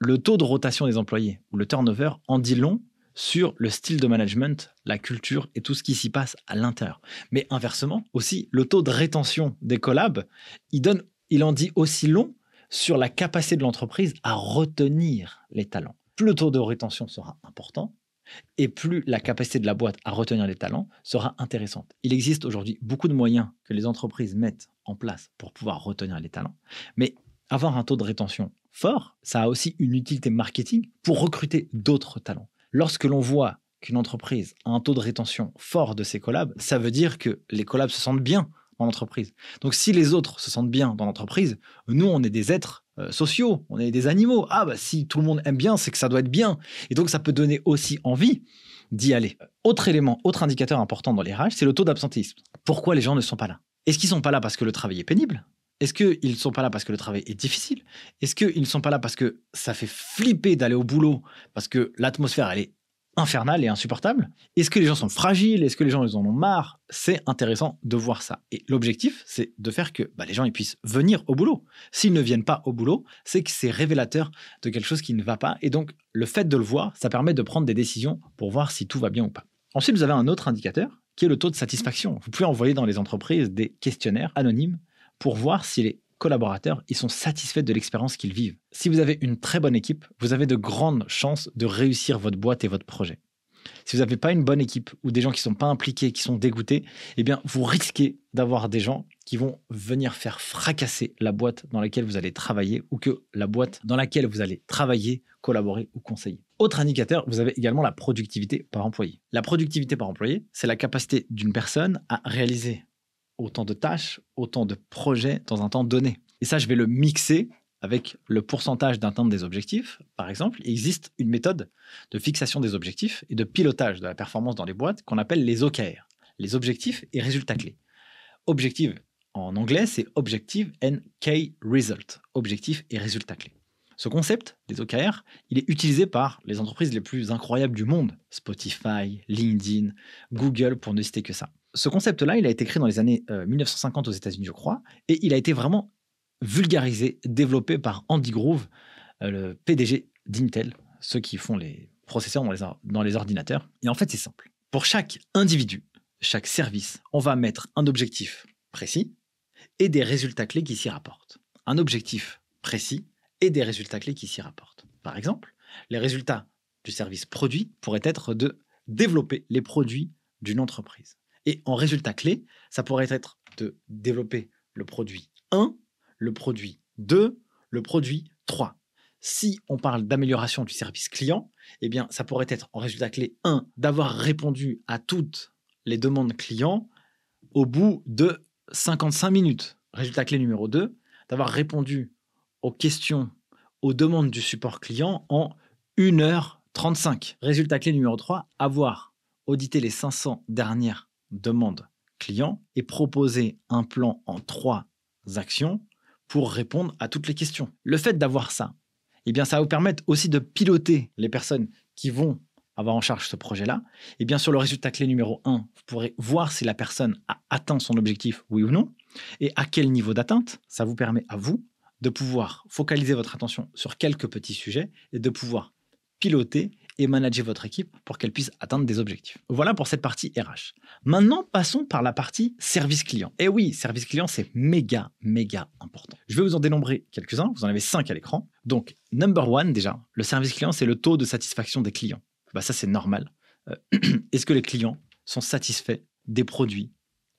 [SPEAKER 1] Le taux de rotation des employés ou le turnover en dit long sur le style de management, la culture et tout ce qui s'y passe à l'intérieur. Mais inversement, aussi, le taux de rétention des collabs, il, donne, il en dit aussi long sur la capacité de l'entreprise à retenir les talents. Plus le taux de rétention sera important, et plus la capacité de la boîte à retenir les talents sera intéressante. Il existe aujourd'hui beaucoup de moyens que les entreprises mettent en place pour pouvoir retenir les talents, mais avoir un taux de rétention fort, ça a aussi une utilité marketing pour recruter d'autres talents. Lorsque l'on voit qu'une entreprise a un taux de rétention fort de ses collabs, ça veut dire que les collabs se sentent bien dans l'entreprise. Donc si les autres se sentent bien dans l'entreprise, nous, on est des êtres euh, sociaux, on est des animaux. Ah bah si tout le monde aime bien, c'est que ça doit être bien. Et donc ça peut donner aussi envie d'y aller. Autre élément, autre indicateur important dans les RH, c'est le taux d'absentéisme. Pourquoi les gens ne sont pas là? Est-ce qu'ils ne sont pas là parce que le travail est pénible? Est-ce qu'ils ne sont pas là parce que le travail est difficile? Est-ce qu'ils ne sont pas là parce que ça fait flipper d'aller au boulot, parce que l'atmosphère, elle est infernale et insupportable? Est-ce que les gens sont fragiles? Est-ce que les gens ils en ont marre? C'est intéressant de voir ça. Et l'objectif, c'est de faire que bah, les gens puissent venir au boulot. S'ils ne viennent pas au boulot, c'est que c'est révélateur de quelque chose qui ne va pas. Et donc, le fait de le voir, ça permet de prendre des décisions pour voir si tout va bien ou pas. Ensuite, vous avez un autre indicateur qui est le taux de satisfaction. Vous pouvez envoyer dans les entreprises des questionnaires anonymes pour voir si les collaborateurs ils sont satisfaits de l'expérience qu'ils vivent. Si vous avez une très bonne équipe, vous avez de grandes chances de réussir votre boîte et votre projet. Si vous n'avez pas une bonne équipe ou des gens qui ne sont pas impliqués, qui sont dégoûtés, eh bien, vous risquez d'avoir des gens qui vont venir faire fracasser la boîte dans laquelle vous allez travailler ou que la boîte dans laquelle vous allez travailler, collaborer ou conseiller. Autre indicateur, vous avez également la productivité par employé. La productivité par employé, c'est la capacité d'une personne à réaliser autant de tâches, autant de projets dans un temps donné. Et ça, je vais le mixer avec le pourcentage d'atteinte des objectifs. Par exemple, il existe une méthode de fixation des objectifs et de pilotage de la performance dans les boîtes qu'on appelle les OKR, les objectifs et résultats clés. Objectif en anglais, c'est Objective and Key Result, objectifs et résultats clés. Ce concept des OKR, il est utilisé par les entreprises les plus incroyables du monde, Spotify, LinkedIn, Google, pour ne citer que ça ce concept-là, il a été créé dans les années 1950 euh, aux États-Unis, je crois, et il a été vraiment vulgarisé, développé par Andy Grove, euh, le PDG d'Intel, ceux qui font les processeurs dans les, dans les ordinateurs. Et en fait, c'est simple. Pour chaque individu, chaque service, on va mettre un objectif précis et des résultats clés qui s'y rapportent. Un objectif précis et des résultats clés qui s'y rapportent. Par exemple, les résultats du service produit pourraient être de développer les produits d'une entreprise. Et en résultat clé, ça pourrait être de développer le produit 1, le produit 2, le produit 3. Si on parle d'amélioration du service client, eh bien, ça pourrait être en résultat clé 1, d'avoir répondu à toutes les demandes clients au bout de 55 minutes. Résultat clé numéro 2, d'avoir répondu aux questions, aux demandes du support client en 1h35. Résultat clé numéro 3, avoir audité les 500 dernières demande client et proposer un plan en trois actions pour répondre à toutes les questions. Le fait d'avoir ça, eh bien, ça va vous permettre aussi de piloter les personnes qui vont avoir en charge ce projet-là. Et bien sur le résultat clé numéro 1, vous pourrez voir si la personne a atteint son objectif, oui ou non, et à quel niveau d'atteinte. Ça vous permet à vous de pouvoir focaliser votre attention sur quelques petits sujets et de pouvoir piloter et manager votre équipe pour qu'elle puisse atteindre des objectifs. Voilà pour cette partie RH. Maintenant, passons par la partie service client. Et oui, service client, c'est méga, méga important. Je vais vous en dénombrer quelques-uns. Vous en avez cinq à l'écran. Donc, number one, déjà, le service client, c'est le taux de satisfaction des clients. Bah, ça, c'est normal. Euh, est-ce que les clients sont satisfaits des produits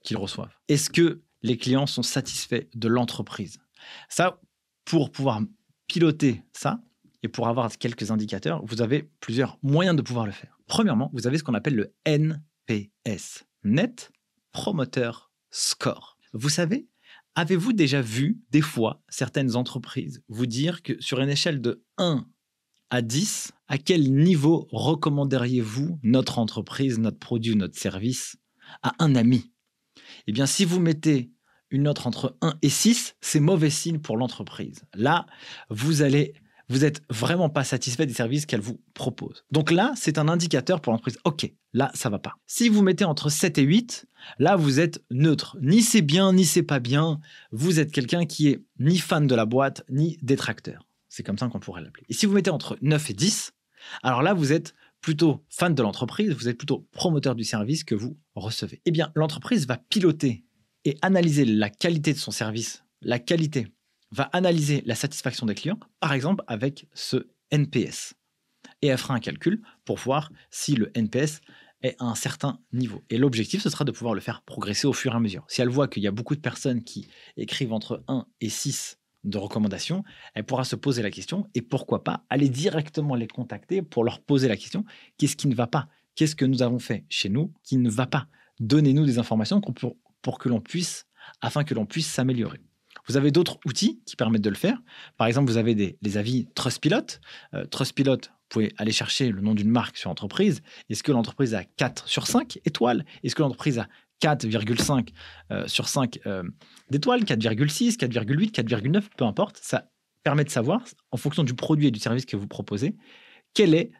[SPEAKER 1] qu'ils reçoivent? Est-ce que les clients sont satisfaits de l'entreprise? Ça, pour pouvoir piloter ça, et pour avoir quelques indicateurs, vous avez plusieurs moyens de pouvoir le faire. Premièrement, vous avez ce qu'on appelle le NPS, Net Promoter Score. Vous savez, avez-vous déjà vu des fois certaines entreprises vous dire que sur une échelle de 1 à 10, à quel niveau recommanderiez-vous notre entreprise, notre produit, notre service à un ami? Eh bien, si vous mettez une note entre 1 et 6, c'est mauvais signe pour l'entreprise. Là, vous allez vous n'êtes vraiment pas satisfait des services qu'elle vous propose. Donc là, c'est un indicateur pour l'entreprise. OK, là, ça va pas. Si vous mettez entre 7 et 8, là, vous êtes neutre. Ni c'est bien, ni c'est pas bien. Vous êtes quelqu'un qui est ni fan de la boîte, ni détracteur. C'est comme ça qu'on pourrait l'appeler. Et si vous mettez entre 9 et 10, alors là, vous êtes plutôt fan de l'entreprise, vous êtes plutôt promoteur du service que vous recevez. Eh bien, l'entreprise va piloter et analyser la qualité de son service, la qualité va analyser la satisfaction des clients, par exemple avec ce NPS. Et elle fera un calcul pour voir si le NPS est à un certain niveau. Et l'objectif, ce sera de pouvoir le faire progresser au fur et à mesure. Si elle voit qu'il y a beaucoup de personnes qui écrivent entre 1 et 6 de recommandations, elle pourra se poser la question et pourquoi pas aller directement les contacter pour leur poser la question qu'est-ce qui ne va pas? Qu'est-ce que nous avons fait chez nous qui ne va pas? Donnez-nous des informations pour, pour que l'on puisse, afin que l'on puisse s'améliorer. Vous avez d'autres outils qui permettent de le faire. Par exemple, vous avez les avis Trustpilot. Euh, Trustpilot, vous pouvez aller chercher le nom d'une marque sur entreprise. Est-ce que l'entreprise a 4 sur 5 étoiles? Est-ce que l'entreprise a 4,5 euh, sur 5 euh, d'étoiles, 4,6, 4,8, 4,9, peu importe. Ça permet de savoir, en fonction du produit et du service que vous proposez, quelle est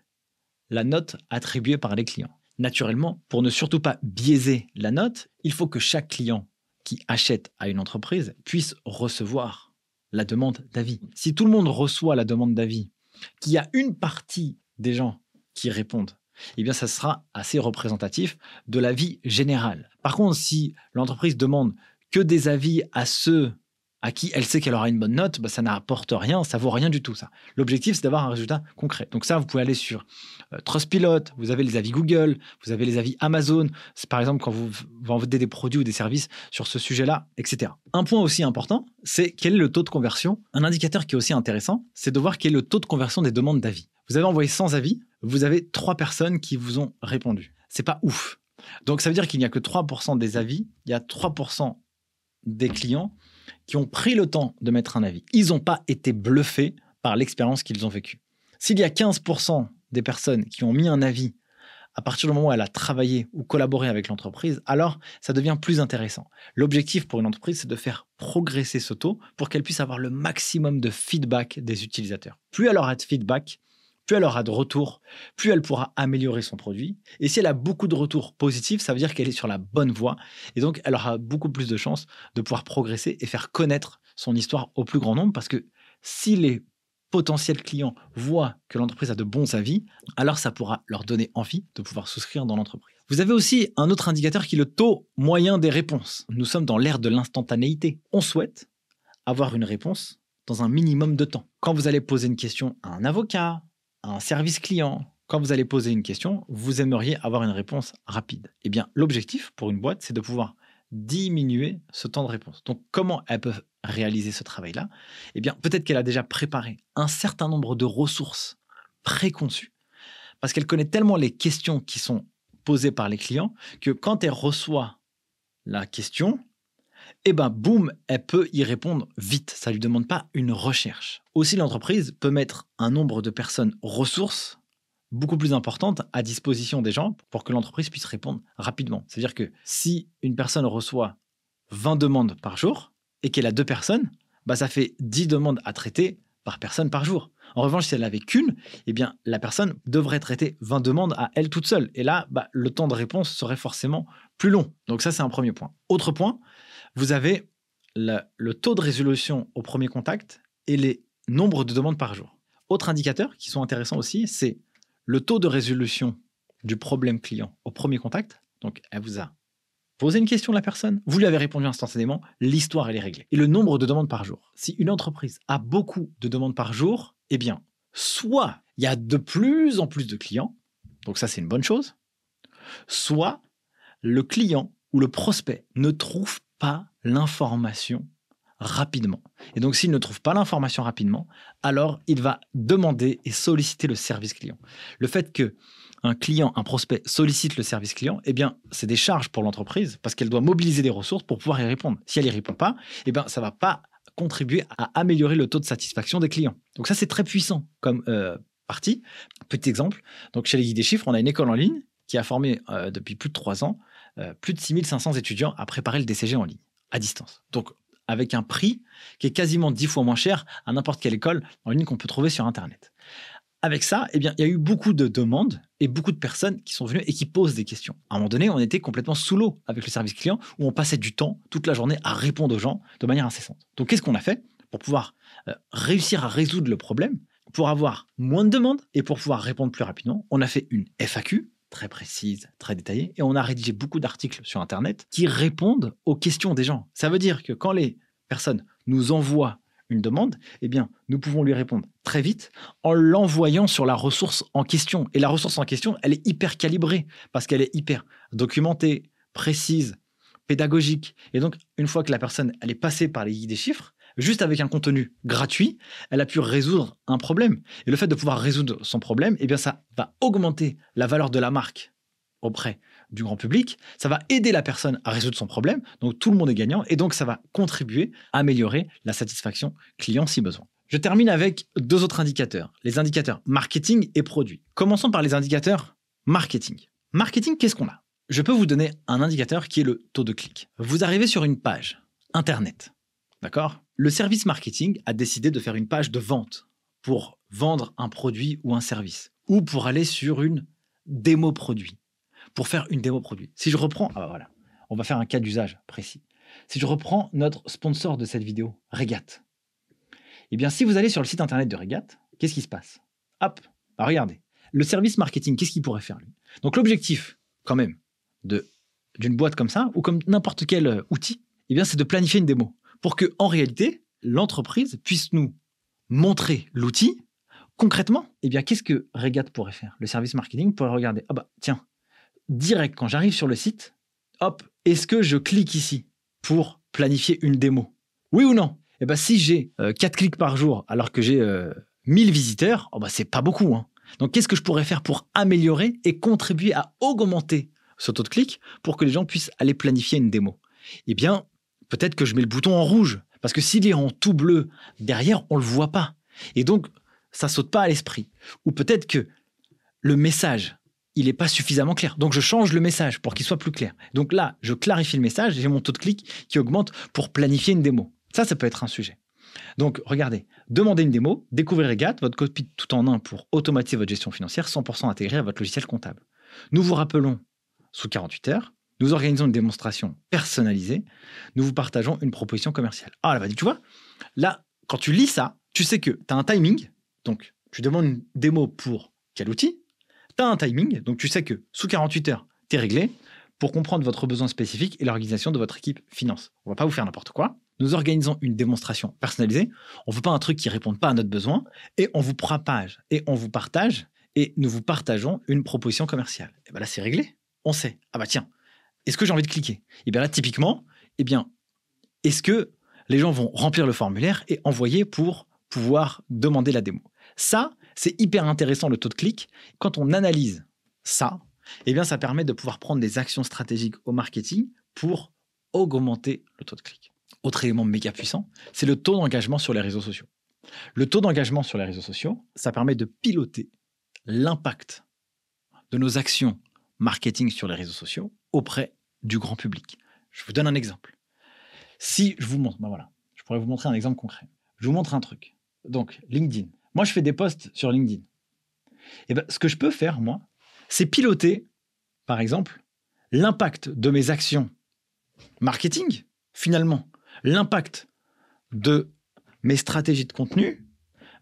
[SPEAKER 1] la note attribuée par les clients. Naturellement, pour ne surtout pas biaiser la note, il faut que chaque client achète à une entreprise puisse recevoir la demande d'avis. Si tout le monde reçoit la demande d'avis, qu'il y a une partie des gens qui répondent, eh bien, ça sera assez représentatif de l'avis général. Par contre, si l'entreprise demande que des avis à ceux à qui elle sait qu'elle aura une bonne note, bah, ça n'apporte rien, ça vaut rien du tout ça. L'objectif, c'est d'avoir un résultat concret. Donc ça, vous pouvez aller sur euh, Trustpilot, vous avez les avis Google, vous avez les avis Amazon, par exemple quand vous vendez des produits ou des services sur ce sujet-là, etc. Un point aussi important, c'est quel est le taux de conversion. Un indicateur qui est aussi intéressant, c'est de voir quel est le taux de conversion des demandes d'avis. Vous avez envoyé 100 avis, vous avez 3 personnes qui vous ont répondu. C'est pas ouf. Donc ça veut dire qu'il n'y a que 3% des avis, il y a 3% des clients qui ont pris le temps de mettre un avis. Ils n'ont pas été bluffés par l'expérience qu'ils ont vécue. S'il y a 15% des personnes qui ont mis un avis à partir du moment où elle a travaillé ou collaboré avec l'entreprise, alors ça devient plus intéressant. L'objectif pour une entreprise, c'est de faire progresser ce taux pour qu'elle puisse avoir le maximum de feedback des utilisateurs. Plus elle aura de feedback, plus elle aura de retours, plus elle pourra améliorer son produit. Et si elle a beaucoup de retours positifs, ça veut dire qu'elle est sur la bonne voie. Et donc, elle aura beaucoup plus de chances de pouvoir progresser et faire connaître son histoire au plus grand nombre. Parce que si les potentiels clients voient que l'entreprise a de bons avis, alors ça pourra leur donner envie de pouvoir souscrire dans l'entreprise. Vous avez aussi un autre indicateur qui est le taux moyen des réponses. Nous sommes dans l'ère de l'instantanéité. On souhaite avoir une réponse dans un minimum de temps. Quand vous allez poser une question à un avocat, un service client, quand vous allez poser une question, vous aimeriez avoir une réponse rapide. Eh bien, l'objectif pour une boîte, c'est de pouvoir diminuer ce temps de réponse. Donc, comment elle peut réaliser ce travail-là? Eh bien, peut-être qu'elle a déjà préparé un certain nombre de ressources préconçues, parce qu'elle connaît tellement les questions qui sont posées par les clients que quand elle reçoit la question, eh ben boum, elle peut y répondre vite. Ça lui demande pas une recherche. Aussi, l'entreprise peut mettre un nombre de personnes ressources beaucoup plus importante à disposition des gens pour que l'entreprise puisse répondre rapidement. C'est-à-dire que si une personne reçoit 20 demandes par jour et qu'elle a deux personnes, bah ça fait 10 demandes à traiter par personne par jour. En revanche, si elle n'avait qu'une, eh bien, la personne devrait traiter 20 demandes à elle toute seule. Et là, bah, le temps de réponse serait forcément plus long. Donc ça, c'est un premier point. Autre point, vous avez le, taux de résolution au premier contact et les nombres de demandes par jour. Autre indicateur qui sont intéressants aussi, c'est le taux de résolution du problème client au premier contact. Donc, elle vous a posé une question, la personne, vous lui avez répondu instantanément, l'histoire, est réglée. Et le nombre de demandes par jour. Si une entreprise a beaucoup de demandes par jour, eh bien, soit il y a de plus en plus de clients, donc ça, c'est une bonne chose, soit le client ou le prospect ne trouve pas l'information rapidement. Et donc, s'il ne trouve pas l'information rapidement, alors il va demander et solliciter le service client. Le fait que un client, un prospect sollicite le service client, eh bien, c'est des charges pour l'entreprise parce qu'elle doit mobiliser des ressources pour pouvoir y répondre. Si elle y répond pas, eh bien, ça va pas contribuer à améliorer le taux de satisfaction des clients. Donc ça, c'est très puissant comme euh, partie. Petit exemple, donc chez les guides des chiffres, on a une école en ligne qui a formé euh, depuis plus de trois ans euh, plus de 6500 étudiants à préparer le DCG en ligne, à distance. Donc avec un prix qui est quasiment dix fois moins cher à n'importe quelle école en ligne qu'on peut trouver sur Internet. Avec ça, eh bien, il y a eu beaucoup de demandes et beaucoup de personnes qui sont venues et qui posent des questions. À un moment donné, on était complètement sous l'eau avec le service client où on passait du temps toute la journée à répondre aux gens de manière incessante. Donc, qu'est-ce qu'on a fait pour pouvoir euh, réussir à résoudre le problème, pour avoir moins de demandes et pour pouvoir répondre plus rapidement On a fait une FAQ très précise, très détaillée, et on a rédigé beaucoup d'articles sur Internet qui répondent aux questions des gens. Ça veut dire que quand les personnes nous envoient une demande, eh nous pouvons lui répondre très vite en l'envoyant sur la ressource en question. Et la ressource en question, elle est hyper calibrée parce qu'elle est hyper documentée, précise, pédagogique. Et donc, une fois que la personne, elle est passée par les guides des chiffres, juste avec un contenu gratuit, elle a pu résoudre un problème. Et le fait de pouvoir résoudre son problème, eh bien, ça va augmenter la valeur de la marque auprès du grand public. Ça va aider la personne à résoudre son problème. Donc, tout le monde est gagnant. Et donc, ça va contribuer à améliorer la satisfaction client si besoin. Je termine avec deux autres indicateurs, les indicateurs marketing et produit. Commençons par les indicateurs marketing. Marketing, qu'est-ce qu'on a? Je peux vous donner un indicateur qui est le taux de clic. Vous arrivez sur une page Internet, d'accord? Le service marketing a décidé de faire une page de vente pour vendre un produit ou un service, ou pour aller sur une démo produit, pour faire une démo produit. Si je reprends, ah bah voilà, on va faire un cas d'usage précis. Si je reprends notre sponsor de cette vidéo, Regat, eh bien si vous allez sur le site internet de Regat, qu'est-ce qui se passe? Hop, bah regardez, le service marketing, qu'est-ce qu'il pourrait faire lui? Donc l'objectif, quand même, d'une boîte comme ça, ou comme n'importe quel outil, eh bien c'est de planifier une démo pour que, en réalité, l'entreprise puisse nous montrer l'outil concrètement. Eh bien, qu'est-ce que Regat pourrait faire? Le service marketing pourrait regarder. Ah bah tiens, direct quand j'arrive sur le site, hop, est-ce que je clique ici pour planifier une démo? Oui ou non? Eh bien, si j'ai 4 euh, clics par jour alors que j'ai 1000 euh, visiteurs, oh bah pas beaucoup. Hein. Donc, qu'est-ce que je pourrais faire pour améliorer et contribuer à augmenter ce taux de clic pour que les gens puissent aller planifier une démo? Eh bien, peut-être que je mets le bouton en rouge. Parce que s'il est en tout bleu derrière, on ne le voit pas. Et donc, ça saute pas à l'esprit. Ou peut-être que le message, il n'est pas suffisamment clair. Donc, je change le message pour qu'il soit plus clair. Donc là, je clarifie le message j'ai mon taux de clic qui augmente pour planifier une démo. Ça, ça peut être un sujet. Donc, regardez, demandez une démo, découvrez Regat, votre copie tout en un pour automatiser votre gestion financière 100% intégrée à votre logiciel comptable. Nous vous rappelons sous 48 heures nous organisons une démonstration personnalisée. Nous vous partageons une proposition commerciale. Ah là, tu vois, là, quand tu lis ça, tu sais que tu as un timing. Donc, tu demandes une démo pour quel outil? Tu as un timing. Donc, tu sais que sous 48 heures, tu es réglé pour comprendre votre besoin spécifique et l'organisation de votre équipe finance. On va pas vous faire n'importe quoi. Nous organisons une démonstration personnalisée. On ne veut pas un truc qui ne réponde pas à notre besoin. Et on vous propage et on vous partage et nous vous partageons une proposition commerciale. Et bien là, c'est réglé. On sait. Ah bah tiens, est-ce que j'ai envie de cliquer? Et eh bien là, typiquement, eh bien, est-ce que les gens vont remplir le formulaire et envoyer pour pouvoir demander la démo? Ça, c'est hyper intéressant le taux de clic. Quand on analyse ça, eh bien, ça permet de pouvoir prendre des actions stratégiques au marketing pour augmenter le taux de clic. Autre élément méga puissant, c'est le taux d'engagement sur les réseaux sociaux. Le taux d'engagement sur les réseaux sociaux, ça permet de piloter l'impact de nos actions marketing sur les réseaux sociaux auprès du grand public. Je vous donne un exemple. Si je vous montre, ben voilà, je pourrais vous montrer un exemple concret. Je vous montre un truc. Donc, LinkedIn. Moi, je fais des posts sur LinkedIn. Et ben, ce que je peux faire, moi, c'est piloter, par exemple, l'impact de mes actions marketing, finalement, l'impact de mes stratégies de contenu,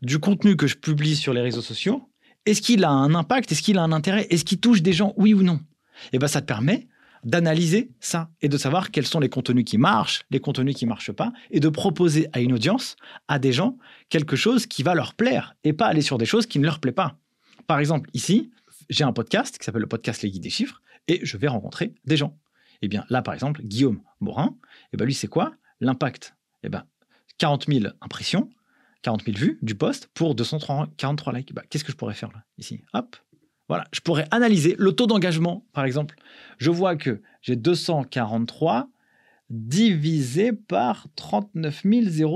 [SPEAKER 1] du contenu que je publie sur les réseaux sociaux, est-ce qu'il a un impact? Est-ce qu'il a un intérêt? Est-ce qu'il touche des gens Oui ou non? Et bien, ça te permet d'analyser ça et de savoir quels sont les contenus qui marchent, les contenus qui marchent pas, et de proposer à une audience, à des gens, quelque chose qui va leur plaire et pas aller sur des choses qui ne leur plaisent pas. Par exemple, ici, j'ai un podcast qui s'appelle le podcast Les Guides des Chiffres et je vais rencontrer des gens. Et eh bien là, par exemple, Guillaume Morin, et eh ben lui, c'est quoi? L'impact Eh bien, 40 000 impressions, 40 000 vues du post pour 243 likes. Bah, qu'est-ce que je pourrais faire là, ici? Hop, voilà, je pourrais analyser le taux d'engagement, par exemple. Je vois que j'ai 243 divisé par 39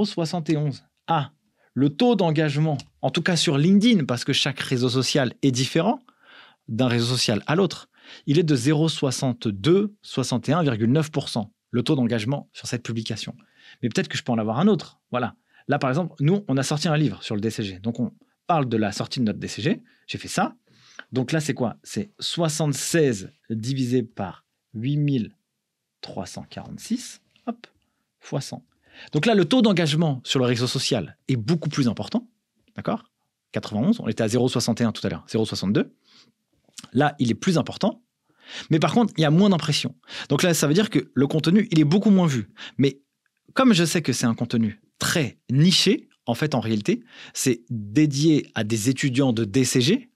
[SPEAKER 1] 071. Ah, le taux d'engagement, en tout cas sur LinkedIn, parce que chaque réseau social est différent d'un réseau social à l'autre, il est de 0,62, 61,9%, le taux d'engagement sur cette publication. Mais peut-être que je peux en avoir un autre. Voilà. Là, par exemple, nous, on a sorti un livre sur le DCG. Donc, on parle de la sortie de notre DCG. J'ai fait ça. Donc là, c'est quoi? C'est 76 divisé par 8346, hop, fois 100. Donc là, le taux d'engagement sur le réseau social est beaucoup plus important, d'accord? 91, on était à 0,61 tout à l'heure, 0,62. Là, il est plus important, mais par contre, il y a moins d'impression. Donc là, ça veut dire que le contenu, il est beaucoup moins vu. Mais comme je sais que c'est un contenu très niché, en fait, en réalité, c'est dédié à des étudiants de DCG,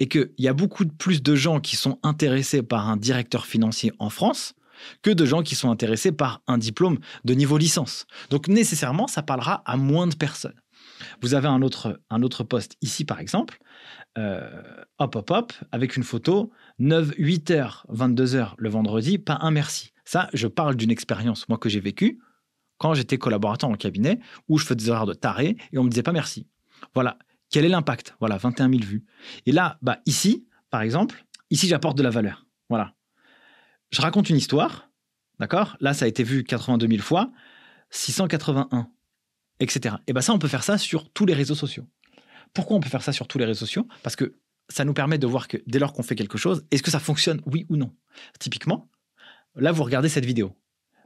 [SPEAKER 1] et qu'il y a beaucoup plus de gens qui sont intéressés par un directeur financier en France que de gens qui sont intéressés par un diplôme de niveau licence. Donc nécessairement, ça parlera à moins de personnes. Vous avez un autre, un autre poste ici, par exemple, euh, hop, hop, hop, avec une photo, 9, 8h, 22h le vendredi, pas un merci. Ça, je parle d'une expérience, moi, que j'ai vécue quand j'étais collaborateur en cabinet, où je faisais des horaires de taré et on me disait pas merci. Voilà, quel est l'impact? Voilà, 21 000 vues. Et là, bah, ici, par exemple, ici, j'apporte de la valeur. Voilà. Je raconte une histoire, d'accord? Là, ça a été vu 82 000 fois, 681, etc. Et bien ça, on peut faire ça sur tous les réseaux sociaux. Pourquoi on peut faire ça sur tous les réseaux sociaux? Parce que ça nous permet de voir que dès lors qu'on fait quelque chose, est-ce que ça fonctionne, oui ou non? Typiquement, là, vous regardez cette vidéo.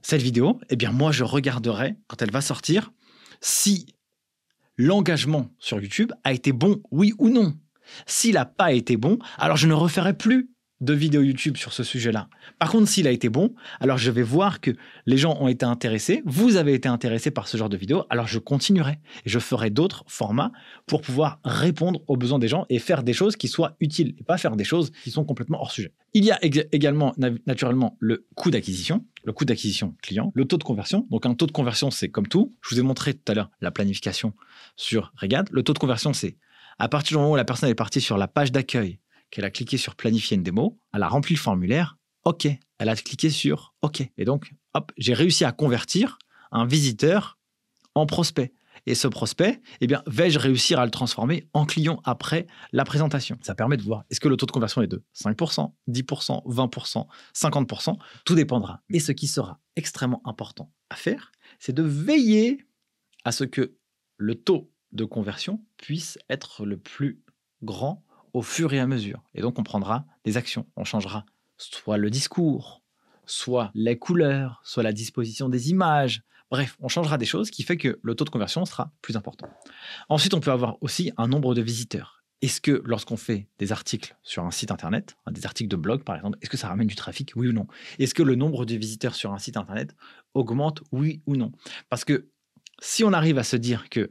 [SPEAKER 1] Cette vidéo, eh bien, moi, je regarderai, quand elle va sortir, si l'engagement sur YouTube a été bon, oui ou non. S'il n'a pas été bon, alors je ne referai plus de vidéos YouTube sur ce sujet-là. Par contre, s'il a été bon, alors je vais voir que les gens ont été intéressés, vous avez été intéressés par ce genre de vidéo, alors je continuerai et je ferai d'autres formats pour pouvoir répondre aux besoins des gens et faire des choses qui soient utiles et pas faire des choses qui sont complètement hors sujet. Il y a également naturellement le coût d'acquisition, le coût d'acquisition client, le taux de conversion. Donc un taux de conversion, c'est comme tout. Je vous ai montré tout à l'heure la planification sur Regad. Le taux de conversion, c'est à partir du moment où la personne est partie sur la page d'accueil qu'elle a cliqué sur planifier une démo, elle a rempli le formulaire, OK. Elle a cliqué sur OK. Et donc, hop, j'ai réussi à convertir un visiteur en prospect. Et ce prospect, eh bien, vais-je réussir à le transformer en client après la présentation? Ça permet de voir est-ce que le taux de conversion est de 5%, 10%, 20%, 50%. Tout dépendra. Et ce qui sera extrêmement important à faire, c'est de veiller à ce que le taux de conversion puisse être le plus grand au fur et à mesure. Et donc, on prendra des actions. On changera soit le discours, soit les couleurs, soit la disposition des images. Bref, on changera des choses qui fait que le taux de conversion sera plus important. Ensuite, on peut avoir aussi un nombre de visiteurs. Est-ce que lorsqu'on fait des articles sur un site internet, hein, des articles de blog par exemple, est-ce que ça ramène du trafic? Oui ou non? Est-ce que le nombre de visiteurs sur un site internet augmente? Oui ou non? Parce que si on arrive à se dire que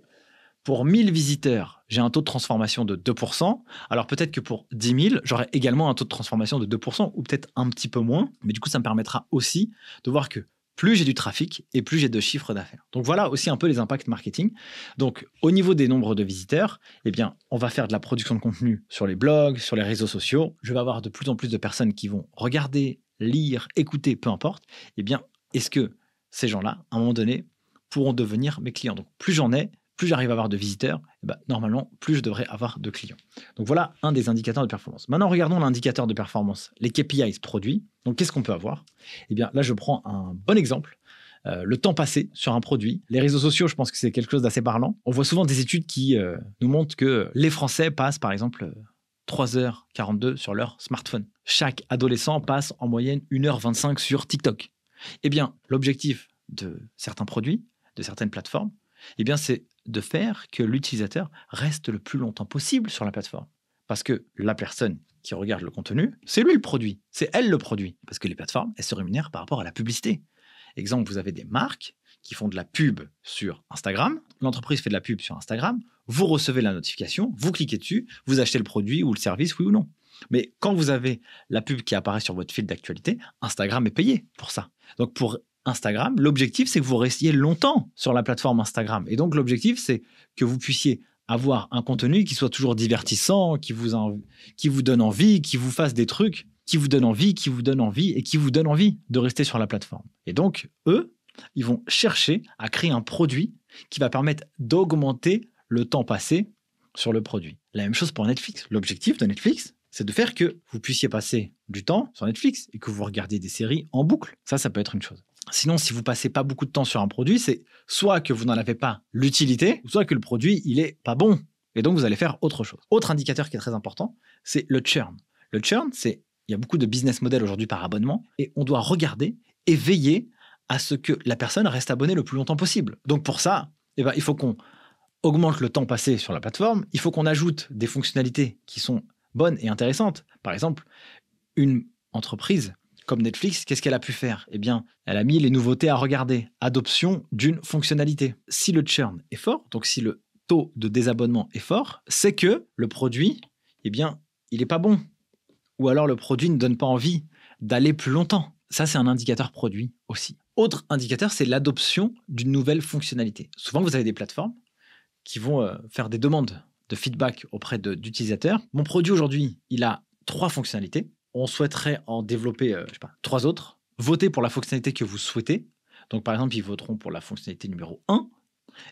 [SPEAKER 1] pour 1000 visiteurs, j'ai un taux de transformation de 2%. Alors peut-être que pour 10 000, j'aurai également un taux de transformation de 2% ou peut-être un petit peu moins. Mais du coup, ça me permettra aussi de voir que plus j'ai du trafic et plus j'ai de chiffres d'affaires. Donc voilà aussi un peu les impacts marketing. Donc au niveau des nombres de visiteurs, eh bien, on va faire de la production de contenu sur les blogs, sur les réseaux sociaux. Je vais avoir de plus en plus de personnes qui vont regarder, lire, écouter, peu importe. Eh bien, est-ce que ces gens-là, à un moment donné, pourront devenir mes clients? Donc plus j'en ai, plus j'arrive à avoir de visiteurs, eh ben, normalement, plus je devrais avoir de clients. Donc voilà un des indicateurs de performance. Maintenant, regardons l'indicateur de performance, les KPIs produits. Donc qu'est-ce qu'on peut avoir? Eh bien là, je prends un bon exemple. euh, le temps passé sur un produit. Les réseaux sociaux, je pense que c'est quelque chose d'assez parlant. On voit souvent des études qui euh, nous montrent que les Français passent, par exemple, 3h42 sur leur smartphone. Chaque adolescent passe en moyenne 1h25 sur TikTok. Eh bien, l'objectif de certains produits, de certaines plateformes, eh bien, c'est de faire que l'utilisateur reste le plus longtemps possible sur la plateforme. Parce que la personne qui regarde le contenu, c'est lui le produit, c'est elle le produit. Parce que les plateformes, elles se rémunèrent par rapport à la publicité. Exemple, vous avez des marques qui font de la pub sur Instagram, l'entreprise fait de la pub sur Instagram, vous recevez la notification, vous cliquez dessus, vous achetez le produit ou le service, oui ou non. Mais quand vous avez la pub qui apparaît sur votre fil d'actualité, Instagram est payé pour ça. Donc pour Instagram, l'objectif c'est que vous restiez longtemps sur la plateforme Instagram. Et donc l'objectif c'est que vous puissiez avoir un contenu qui soit toujours divertissant, qui vous, qui vous donne envie, qui vous fasse des trucs, qui vous donne envie, qui vous donne envie et qui vous donne envie de rester sur la plateforme. Et donc, eux, ils vont chercher à créer un produit qui va permettre d'augmenter le temps passé sur le produit. La même chose pour Netflix. L'objectif de Netflix, c'est de faire que vous puissiez passer du temps sur Netflix et que vous regardiez des séries en boucle. Ça, ça peut être une chose. Sinon, si vous passez pas beaucoup de temps sur un produit, c'est soit que vous n'en avez pas l'utilité, soit que le produit, il est pas bon. Et donc, vous allez faire autre chose. Autre indicateur qui est très important, c'est le churn. Le churn, c'est, il y a beaucoup de business models aujourd'hui par abonnement, et on doit regarder et veiller à ce que la personne reste abonnée le plus longtemps possible. Donc, pour ça, eh ben, il faut qu'on augmente le temps passé sur la plateforme, il faut qu'on ajoute des fonctionnalités qui sont bonnes et intéressantes. Par exemple, une entreprise comme Netflix, qu'est-ce qu'elle a pu faire? Eh bien, elle a mis les nouveautés à regarder. Adoption d'une fonctionnalité. Si le churn est fort, donc si le taux de désabonnement est fort, c'est que le produit, eh bien, il n'est pas bon. Ou alors le produit ne donne pas envie d'aller plus longtemps. Ça, c'est un indicateur produit aussi. Autre indicateur, c'est l'adoption d'une nouvelle fonctionnalité. Souvent, vous avez des plateformes qui vont euh, faire des demandes de feedback auprès d'utilisateurs. Mon produit aujourd'hui, il a trois fonctionnalités on souhaiterait en développer euh, trois autres. Votez pour la fonctionnalité que vous souhaitez. Donc, par exemple, ils voteront pour la fonctionnalité numéro 1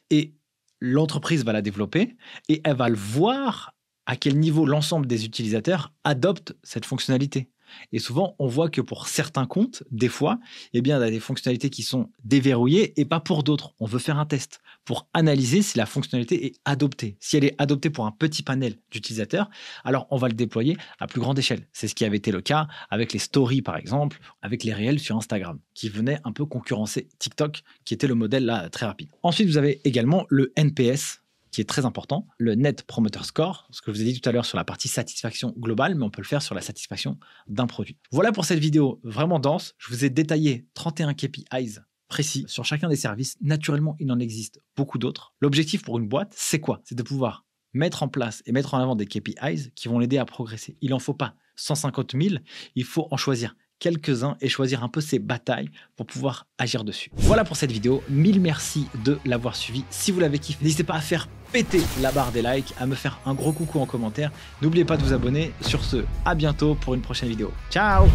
[SPEAKER 1] et l'entreprise va la développer et elle va le voir à quel niveau l'ensemble des utilisateurs adoptent cette fonctionnalité. Et souvent, on voit que pour certains comptes, des fois, eh bien, il y a des fonctionnalités qui sont déverrouillées et pas pour d'autres. On veut faire un test pour analyser si la fonctionnalité est adoptée. Si elle est adoptée pour un petit panel d'utilisateurs, alors on va le déployer à plus grande échelle. C'est ce qui avait été le cas avec les stories, par exemple, avec les réels sur Instagram, qui venaient un peu concurrencer TikTok, qui était le modèle là très rapide. Ensuite, vous avez également le NPS, qui est très important, le Net Promoter Score, ce que je vous ai dit tout à l'heure sur la partie satisfaction globale, mais on peut le faire sur la satisfaction d'un produit. Voilà pour cette vidéo vraiment dense. Je vous ai détaillé 31 KPIs précis sur chacun des services. Naturellement, il en existe beaucoup d'autres. L'objectif pour une boîte, c'est quoi? C'est de pouvoir mettre en place et mettre en avant des KPIs qui vont l'aider à progresser. Il n'en faut pas 150 000, il faut en choisir quelques-uns et choisir un peu ses batailles pour pouvoir agir dessus. Voilà pour cette vidéo. Mille merci de l'avoir suivi. Si vous l'avez kiffé, n'hésitez pas à faire péter la barre des likes, à me faire un gros coucou en commentaire. N'oubliez pas de vous abonner. Sur ce, à bientôt pour une prochaine vidéo. Ciao